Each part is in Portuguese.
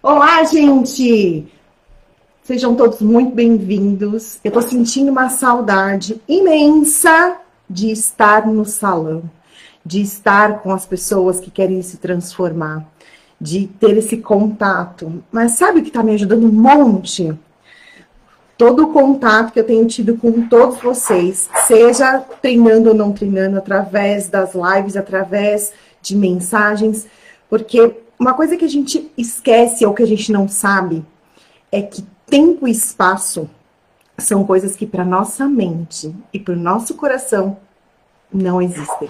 Olá, gente! Sejam todos muito bem-vindos. Eu tô sentindo uma saudade imensa de estar no salão, de estar com as pessoas que querem se transformar, de ter esse contato. Mas sabe o que tá me ajudando um monte? Todo o contato que eu tenho tido com todos vocês, seja treinando ou não treinando, através das lives, através de mensagens, porque uma coisa que a gente esquece ou que a gente não sabe é que tempo e espaço são coisas que para nossa mente e para o nosso coração não existem.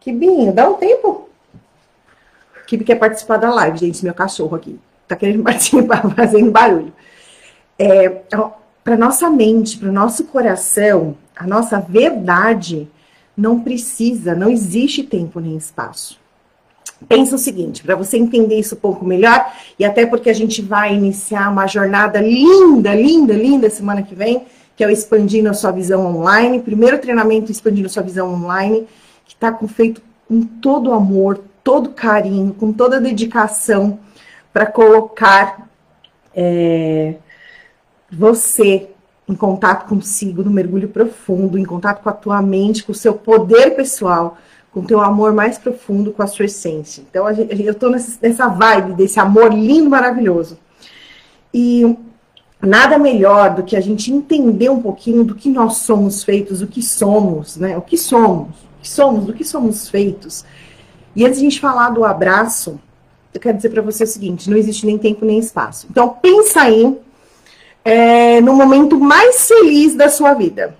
Kibinho, dá um tempo. Kibi quer participar da live, gente, meu cachorro aqui. Tá querendo participar, fazendo barulho. É, para nossa mente, para o nosso coração, a nossa verdade não precisa, não existe tempo nem espaço. Pensa o seguinte, para você entender isso um pouco melhor, e até porque a gente vai iniciar uma jornada linda, linda, linda semana que vem, que é o Expandindo a Sua Visão Online, primeiro treinamento Expandindo a Sua Visão Online, que está feito com todo amor, todo carinho, com toda dedicação, para colocar é, você em contato consigo, no mergulho profundo, em contato com a tua mente, com o seu poder pessoal, com teu amor mais profundo, com a sua essência. Então, a gente, eu estou nessa vibe desse amor lindo, maravilhoso. E nada melhor do que a gente entender um pouquinho do que nós somos feitos, o que somos, né? O que somos, o que somos, do que somos feitos. E antes de a gente falar do abraço, eu quero dizer para você o seguinte: não existe nem tempo nem espaço. Então, pensa aí é, no momento mais feliz da sua vida.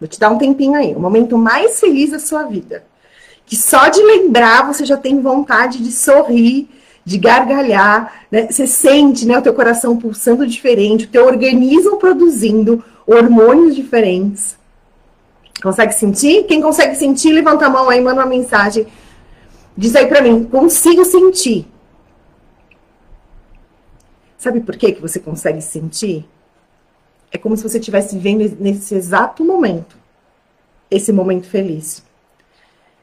Vou te dar um tempinho aí, o momento mais feliz da sua vida. Que só de lembrar você já tem vontade de sorrir, de gargalhar, né? Você sente, né, o teu coração pulsando diferente, o teu organismo produzindo hormônios diferentes. Consegue sentir? Quem consegue sentir, levanta a mão aí, manda uma mensagem. Diz aí para mim, consigo sentir. Sabe por que que você consegue sentir? É como se você estivesse vivendo nesse exato momento, esse momento feliz.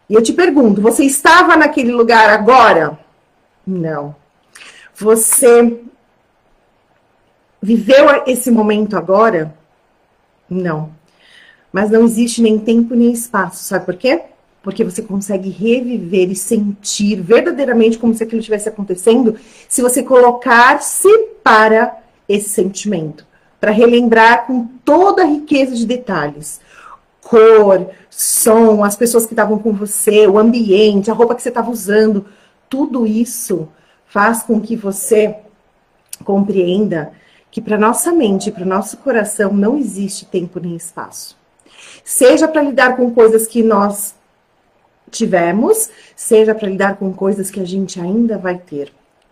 E eu te pergunto, você estava naquele lugar agora? Não. Você viveu esse momento agora? Não. Mas não existe nem tempo nem espaço, sabe por quê? Porque você consegue reviver e sentir verdadeiramente como se aquilo estivesse acontecendo se você colocar-se para esse sentimento para relembrar com toda a riqueza de detalhes. Cor, som, as pessoas que estavam com você, o ambiente, a roupa que você estava usando, tudo isso faz com que você compreenda que para nossa mente, para o nosso coração, não existe tempo nem espaço. Seja para lidar com coisas que nós tivemos, seja para lidar com coisas que a gente ainda vai ter,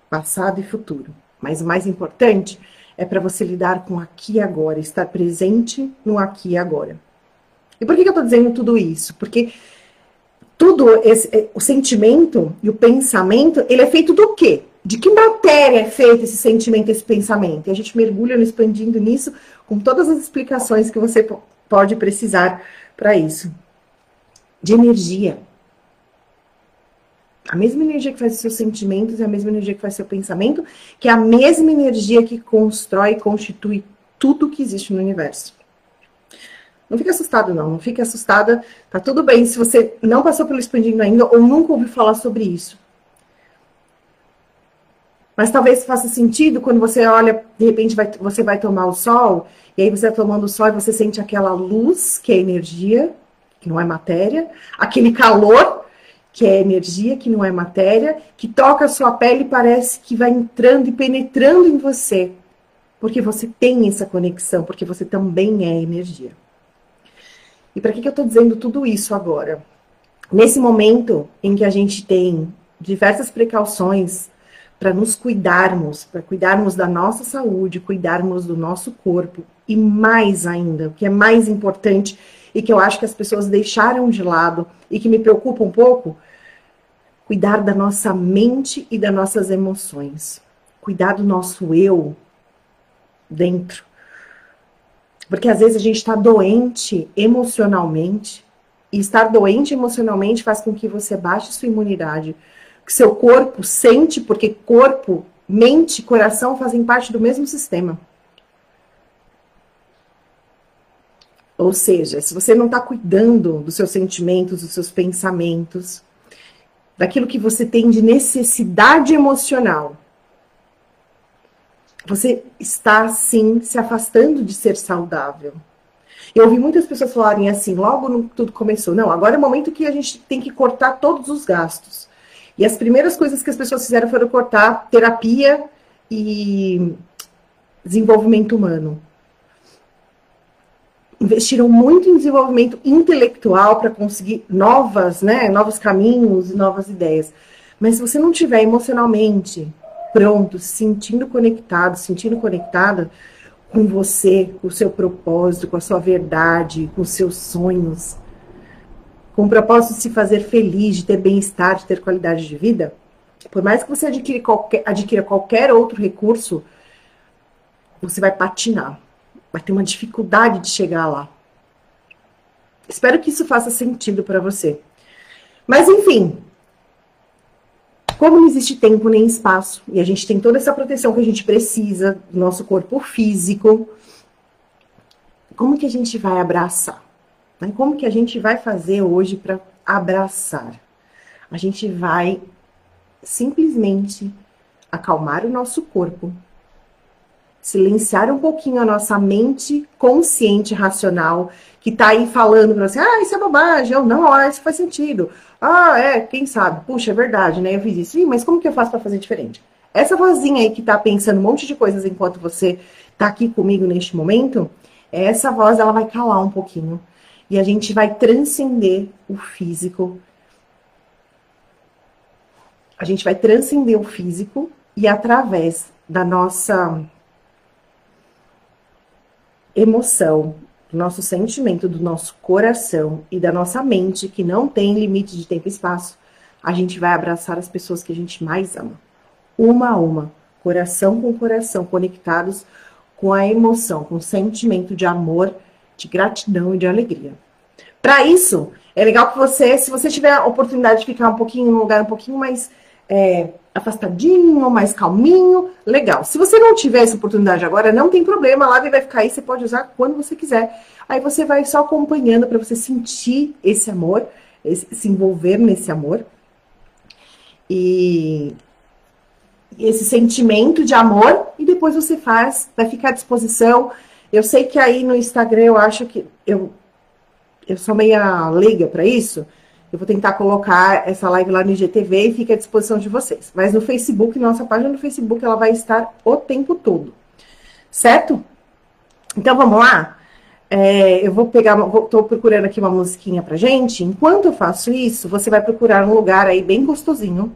passado e futuro. Mas o mais importante é para você lidar com aqui e agora, estar presente no aqui e agora. E por que, eu estou dizendo tudo isso? Porque tudo esse, é, o sentimento e o pensamento, ele é feito do quê? De que matéria é feito esse sentimento, esse pensamento? E a gente mergulha no expandindo nisso com todas as explicações que você pode precisar para isso. De energia. A mesma energia que faz os seus sentimentos é a mesma energia que faz seu pensamento, que é a mesma energia que constrói e constitui tudo que existe no universo. Não fique assustado, não. Não fique assustada. Tá tudo bem se você não passou pelo expandindo ainda ou nunca ouviu falar sobre isso. Mas talvez faça sentido quando você olha, de repente vai, você vai tomar o sol, e aí você está tomando o sol e você sente aquela luz, que é energia, que não é matéria, aquele calor, que é energia, que não é matéria, que toca a sua pele e parece que vai entrando e penetrando em você. Porque você tem essa conexão, porque você também é energia. E para que, que eu estou dizendo tudo isso agora? Nesse momento em que a gente tem diversas precauções para nos cuidarmos, para cuidarmos da nossa saúde, cuidarmos do nosso corpo, e mais ainda, o que é mais importante e que eu acho que as pessoas deixaram de lado e que me preocupa um pouco, cuidar da nossa mente e das nossas emoções, cuidar do nosso eu dentro. Porque às vezes a gente está doente emocionalmente, e estar doente emocionalmente faz com que você baixe sua imunidade, que seu corpo sente, porque corpo, mente e coração fazem parte do mesmo sistema. Ou seja, se você não está cuidando dos seus sentimentos, dos seus pensamentos, daquilo que você tem de necessidade emocional, você está sim se afastando de ser saudável. Eu ouvi muitas pessoas falarem assim, logo no, tudo começou. Não, agora é o momento que a gente tem que cortar todos os gastos. E as primeiras coisas que as pessoas fizeram foram cortar terapia e desenvolvimento humano. Investiram muito em desenvolvimento intelectual para conseguir novas, né, novos caminhos e novas ideias. Mas se você não tiver emocionalmente pronto, se sentindo conectado, sentindo conectada com você, com o seu propósito, com a sua verdade, com os seus sonhos, com o propósito de se fazer feliz, de ter bem-estar, de ter qualidade de vida, por mais que você adquira qualquer, adquira qualquer outro recurso, você vai patinar, vai ter uma dificuldade de chegar lá. Espero que isso faça sentido para você. Mas enfim, como não existe tempo nem espaço, e a gente tem toda essa proteção que a gente precisa do nosso corpo físico, como que a gente vai abraçar? Né? Como que a gente vai fazer hoje para abraçar? A gente vai simplesmente acalmar o nosso corpo, silenciar um pouquinho a nossa mente consciente, racional, que tá aí falando para você, ah, isso é bobagem, ou não, ah, isso faz sentido. Ah, é, quem sabe? Puxa, é verdade, né? Eu fiz isso. Ih, mas como que eu faço para fazer diferente? Essa vozinha aí que tá pensando um monte de coisas enquanto você tá aqui comigo neste momento, essa voz ela vai calar um pouquinho. E a gente vai transcender o físico. A gente vai transcender o físico e através da nossa emoção, do nosso sentimento, do nosso coração e da nossa mente, que não tem limite de tempo e espaço, a gente vai abraçar as pessoas que a gente mais ama. Uma a uma, coração com coração, conectados com a emoção, com o sentimento de amor, de gratidão e de alegria. Para isso, é legal que você, se você tiver a oportunidade de ficar um pouquinho num lugar um pouquinho mais é, afastadinho, mais calminho, legal. Se você não tiver essa oportunidade agora, não tem problema, a live vai ficar aí, você pode usar quando você quiser. Aí você vai só acompanhando para você sentir esse amor, esse, se envolver nesse amor. E esse sentimento de amor, e depois você faz, vai ficar à disposição. Eu sei que aí no Instagram eu acho que eu, eu sou meia leiga para isso. Eu vou tentar colocar essa live lá no IGTV e fica à disposição de vocês. Mas no Facebook, nossa página no Facebook, ela vai estar o tempo todo. Certo? Então vamos lá? É, eu vou pegar, estou procurando aqui uma musiquinha pra gente. Enquanto eu faço isso, você vai procurar um lugar aí bem gostosinho.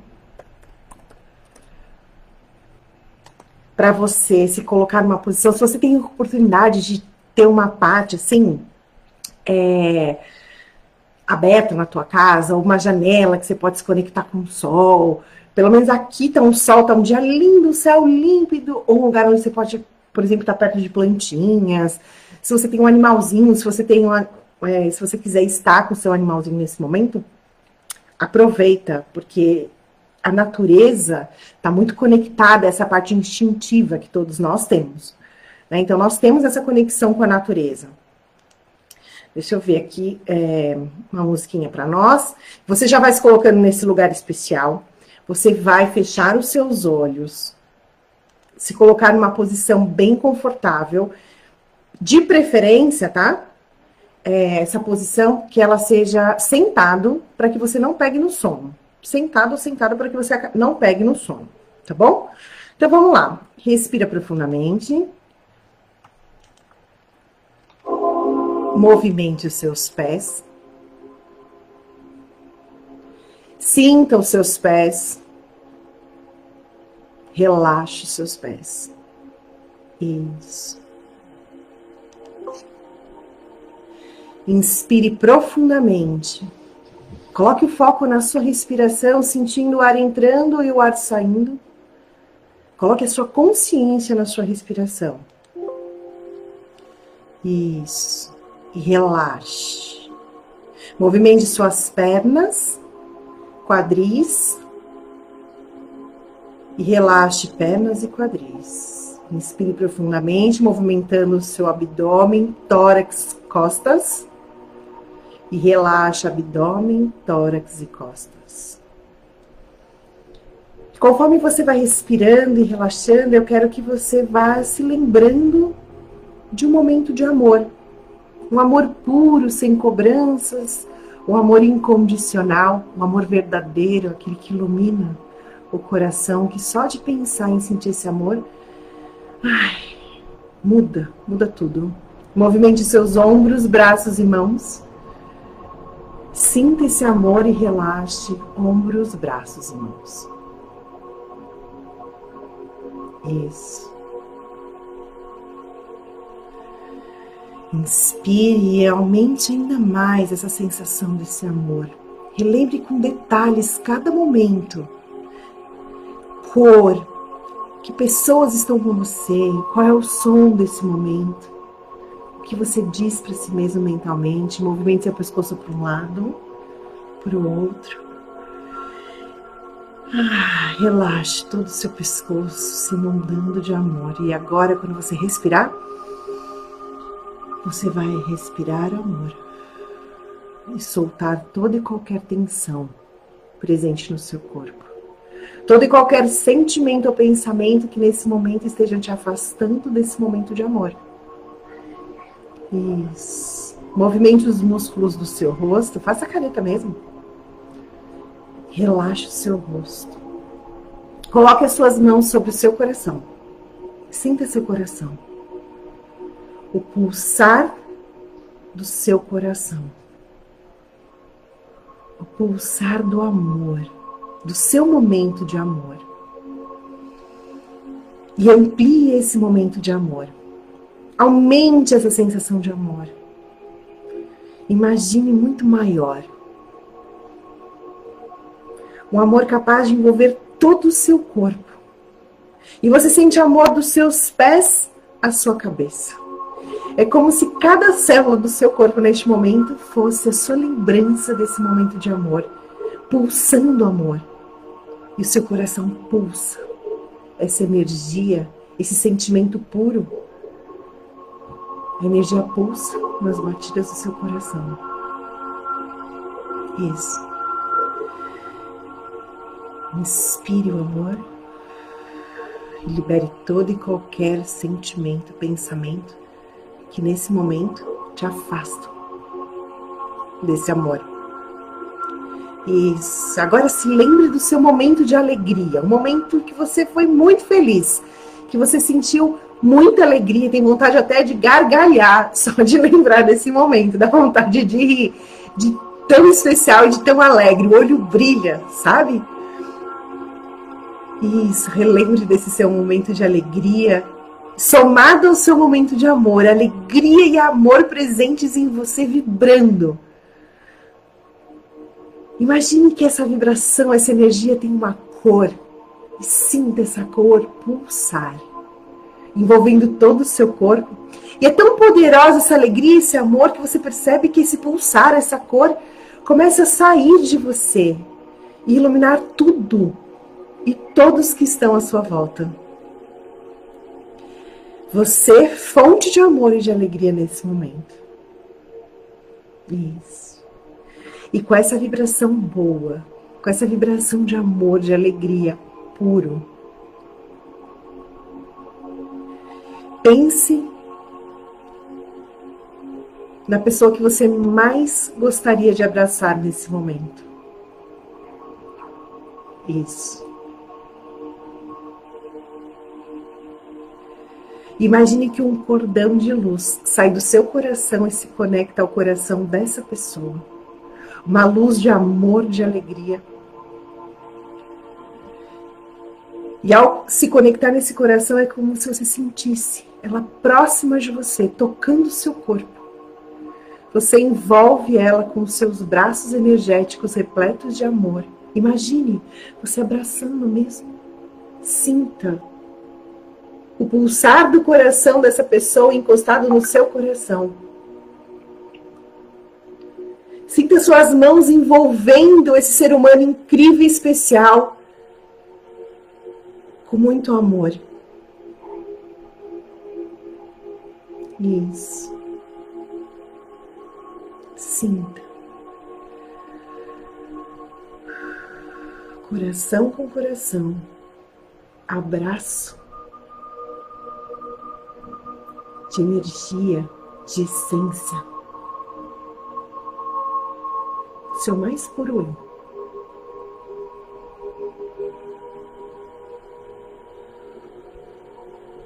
Para você se colocar numa posição. Se você tem oportunidade de ter uma parte assim, é, aberta na tua casa, uma janela que você pode se conectar com o sol. Pelo menos aqui tá um sol, tá um dia lindo, céu límpido, ou um lugar onde você pode, por exemplo, estar tá perto de plantinhas. Se você tem um animalzinho, se você tem uma, é, se você quiser estar com o seu animalzinho nesse momento, aproveita, porque a natureza está muito conectada a essa parte instintiva que todos nós temos. Né? Então, nós temos essa conexão com a natureza. Deixa eu ver aqui é, uma musiquinha para nós. Você já vai se colocando nesse lugar especial. Você vai fechar os seus olhos, se colocar numa posição bem confortável, de preferência, tá? É, essa posição que ela seja sentado para que você não pegue no sono. Sentado ou sentado para que você não pegue no sono, tá bom? Então vamos lá. Respira profundamente. Movimente os seus pés. Sinta os seus pés. Relaxe os seus pés. Isso. Inspire profundamente. Coloque o foco na sua respiração, sentindo o ar entrando e o ar saindo. Coloque a sua consciência na sua respiração. Isso e relaxe. Movimente suas pernas, quadris, E relaxe pernas e quadris. Inspire profundamente, movimentando o seu abdômen, tórax, costas. E relaxe abdômen, tórax e costas. Conforme você vai respirando e relaxando, eu quero que você vá se lembrando de um momento de amor. Um amor puro, sem cobranças, um amor incondicional, um amor verdadeiro, aquele que ilumina o coração, que só de pensar em sentir esse amor, ai, muda, muda tudo. Movimente seus ombros, braços e mãos. Sinta esse amor e relaxe ombros, braços e mãos. Isso. Inspire e aumente ainda mais essa sensação desse amor. Relembre com detalhes cada momento. Cor, que pessoas estão com você, qual é o som desse momento, o que você diz para si mesmo mentalmente. Movimente seu pescoço para um lado, para o outro. Ah, relaxe todo o seu pescoço se inundando de amor. E agora, quando você respirar, você vai respirar amor e soltar toda e qualquer tensão presente no seu corpo. Todo e qualquer sentimento ou pensamento que nesse momento esteja te afastando desse momento de amor. Isso. Movimente os músculos do seu rosto, faça a careta mesmo. Relaxe o seu rosto. Coloque as suas mãos sobre o seu coração. Sinta seu coração o pulsar do seu coração, o pulsar do amor, do seu momento de amor. E amplie esse momento de amor. Aumente essa sensação de amor. Imagine muito maior. Um amor capaz de envolver todo o seu corpo. E você sente amor dos seus pés à sua cabeça. É como se cada célula do seu corpo neste momento fosse a sua lembrança desse momento de amor, pulsando amor. E o seu coração pulsa essa energia, esse sentimento puro. A energia pulsa nas batidas do seu coração. Isso. Inspire o amor e libere todo e qualquer sentimento, pensamento que nesse momento te afastam desse amor. Isso. Agora se lembre do seu momento de alegria, um momento que você foi muito feliz, que você sentiu muita alegria, tem vontade até de gargalhar só de lembrar desse momento, dá vontade de rir, de tão especial e de tão alegre, o olho brilha, sabe? Isso, relembre desse seu momento de alegria, somado ao seu momento de amor, alegria e amor presentes em você vibrando. Imagine que essa vibração, essa energia tem uma cor e sinta essa cor pulsar, envolvendo todo o seu corpo. E é tão poderosa essa alegria, esse amor, que você percebe que esse pulsar, essa cor, começa a sair de você e iluminar tudo e todos que estão à sua volta. Você é fonte de amor e de alegria nesse momento. Isso. E com essa vibração boa, com essa vibração de amor, de alegria puro, pense na pessoa que você mais gostaria de abraçar nesse momento. Isso. Imagine que um cordão de luz sai do seu coração e se conecta ao coração dessa pessoa. Uma luz de amor, de alegria. E ao se conectar nesse coração é como se você sentisse ela próxima de você, tocando o seu corpo. Você envolve ela com seus braços energéticos repletos de amor. Imagine você abraçando mesmo. Sinta o pulsar do coração dessa pessoa encostado no seu coração. Sinta suas mãos envolvendo esse ser humano incrível e especial. com muito amor. Isso. Sinta. Coração com coração. Abraço de energia, de essência. Seu mais puro eu.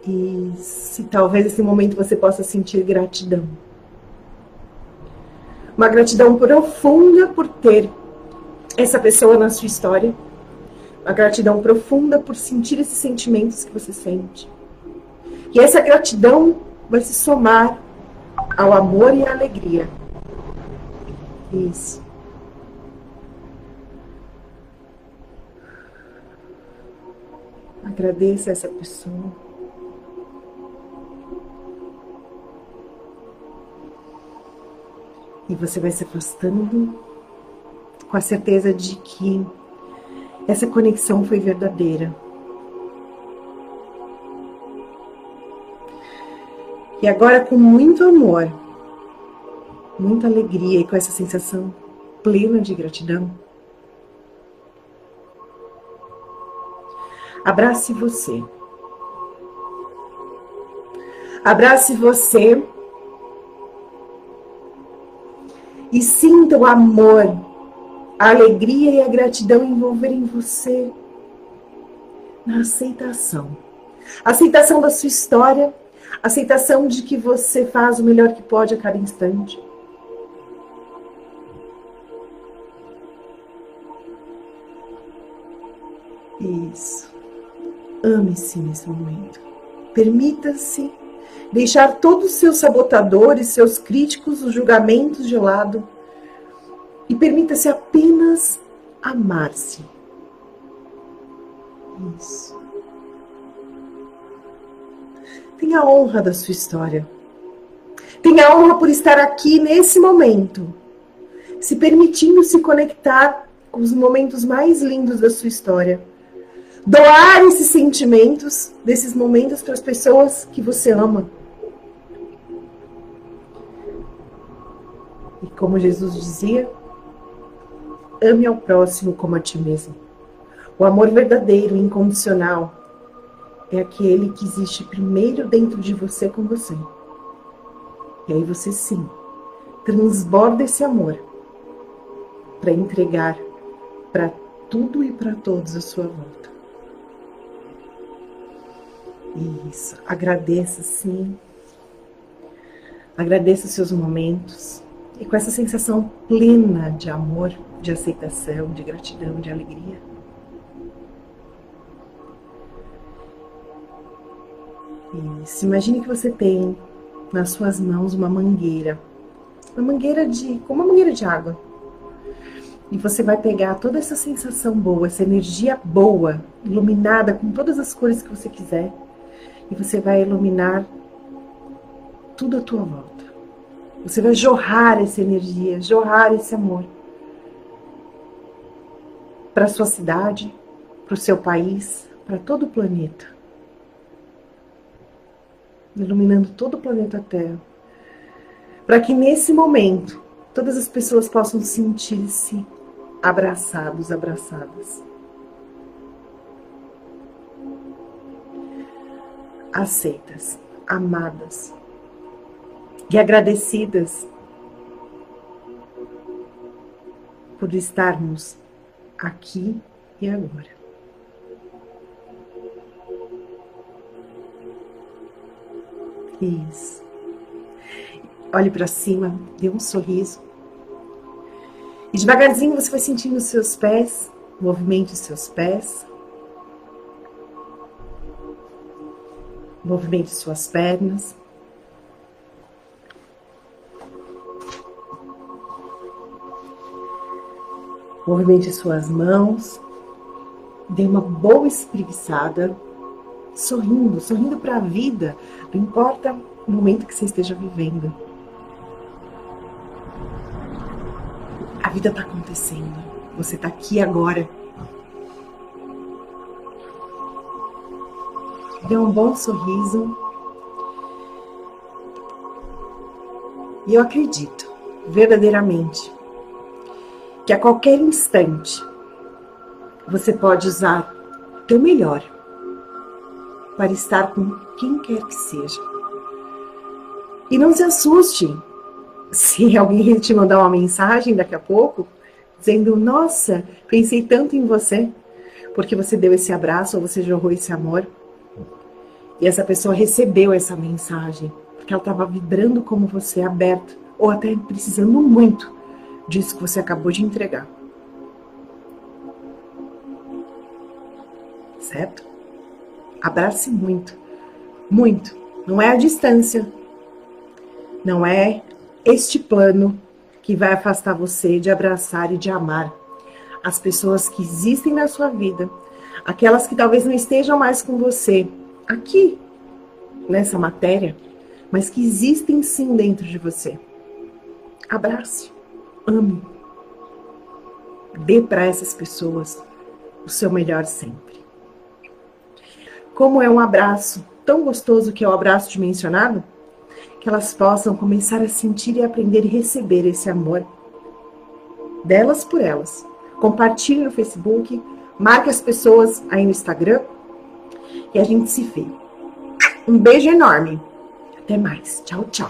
E se talvez nesse momento você possa sentir gratidão. Uma gratidão profunda por ter essa pessoa na sua história. Uma gratidão profunda por sentir esses sentimentos que você sente. E essa gratidão vai se somar ao amor e à alegria. Isso. Agradeça essa pessoa. E você vai se afastando com a certeza de que essa conexão foi verdadeira. E agora, com muito amor, muita alegria e com essa sensação plena de gratidão, abrace você. Abrace você e sinta o amor, a alegria e a gratidão envolverem você na aceitação. Aceitação da sua história, aceitação de que você faz o melhor que pode a cada instante. Isso. Ame-se nesse momento. Permita-se deixar todos os seus sabotadores, seus críticos, os julgamentos de lado e permita-se apenas amar-se. Isso. Tenha a honra da sua história. Tenha a honra por estar aqui nesse momento, se permitindo se conectar com os momentos mais lindos da sua história doar esses sentimentos desses momentos para as pessoas que você ama. E como Jesus dizia, ame ao próximo como a ti mesmo. O amor verdadeiro, incondicional, é aquele que existe primeiro dentro de você com você. E aí você sim transborda esse amor para entregar para tudo e para todos à sua volta. Isso. Agradeça, sim. Agradeça os seus momentos. E com essa sensação plena de amor, de aceitação, de gratidão, de alegria. Isso. Imagine que você tem nas suas mãos uma mangueira. Uma mangueira de. como uma mangueira de água. E você vai pegar toda essa sensação boa, essa energia boa, iluminada com todas as cores que você quiser e você vai iluminar tudo à tua volta. Você vai jorrar essa energia, jorrar esse amor para sua cidade, para o seu país, para todo o planeta. Iluminando todo o planeta Terra. Para que nesse momento todas as pessoas possam sentir-se abraçados, abraçadas. aceitas, amadas e agradecidas por estarmos aqui e agora. Isso. Olhe para cima, dê um sorriso. E devagarzinho você vai sentindo os seus pés, movimente os seus pés, Movimente suas pernas. Movimente suas mãos. Dê uma boa espreguiçada, sorrindo, sorrindo para a vida, não importa o momento que você esteja vivendo. A vida está acontecendo, você está aqui agora. dê um bom sorriso. E eu acredito, verdadeiramente, que a qualquer instante você pode usar teu melhor para estar com quem quer que seja. E não se assuste se alguém te mandar uma mensagem daqui a pouco dizendo: Nossa, pensei tanto em você, porque você deu esse abraço ou você jorrou esse amor. E essa pessoa recebeu essa mensagem, porque ela estava vibrando como você, aberta, ou até precisando muito disso que você acabou de entregar. Certo? Abrace muito, muito. Não é a distância, não é este plano que vai afastar você de abraçar e de amar as pessoas que existem na sua vida, aquelas que talvez não estejam mais com você aqui nessa matéria, mas que existem sim dentro de você. Abrace, ame. Dê para essas pessoas o seu melhor sempre. Como é um abraço tão gostoso que é o abraço dimensionado, que elas possam começar a sentir e aprender e receber esse amor delas por elas. Compartilhe no Facebook, marque as pessoas aí no Instagram e a gente se vê. Um beijo enorme. Até mais. Tchau, tchau.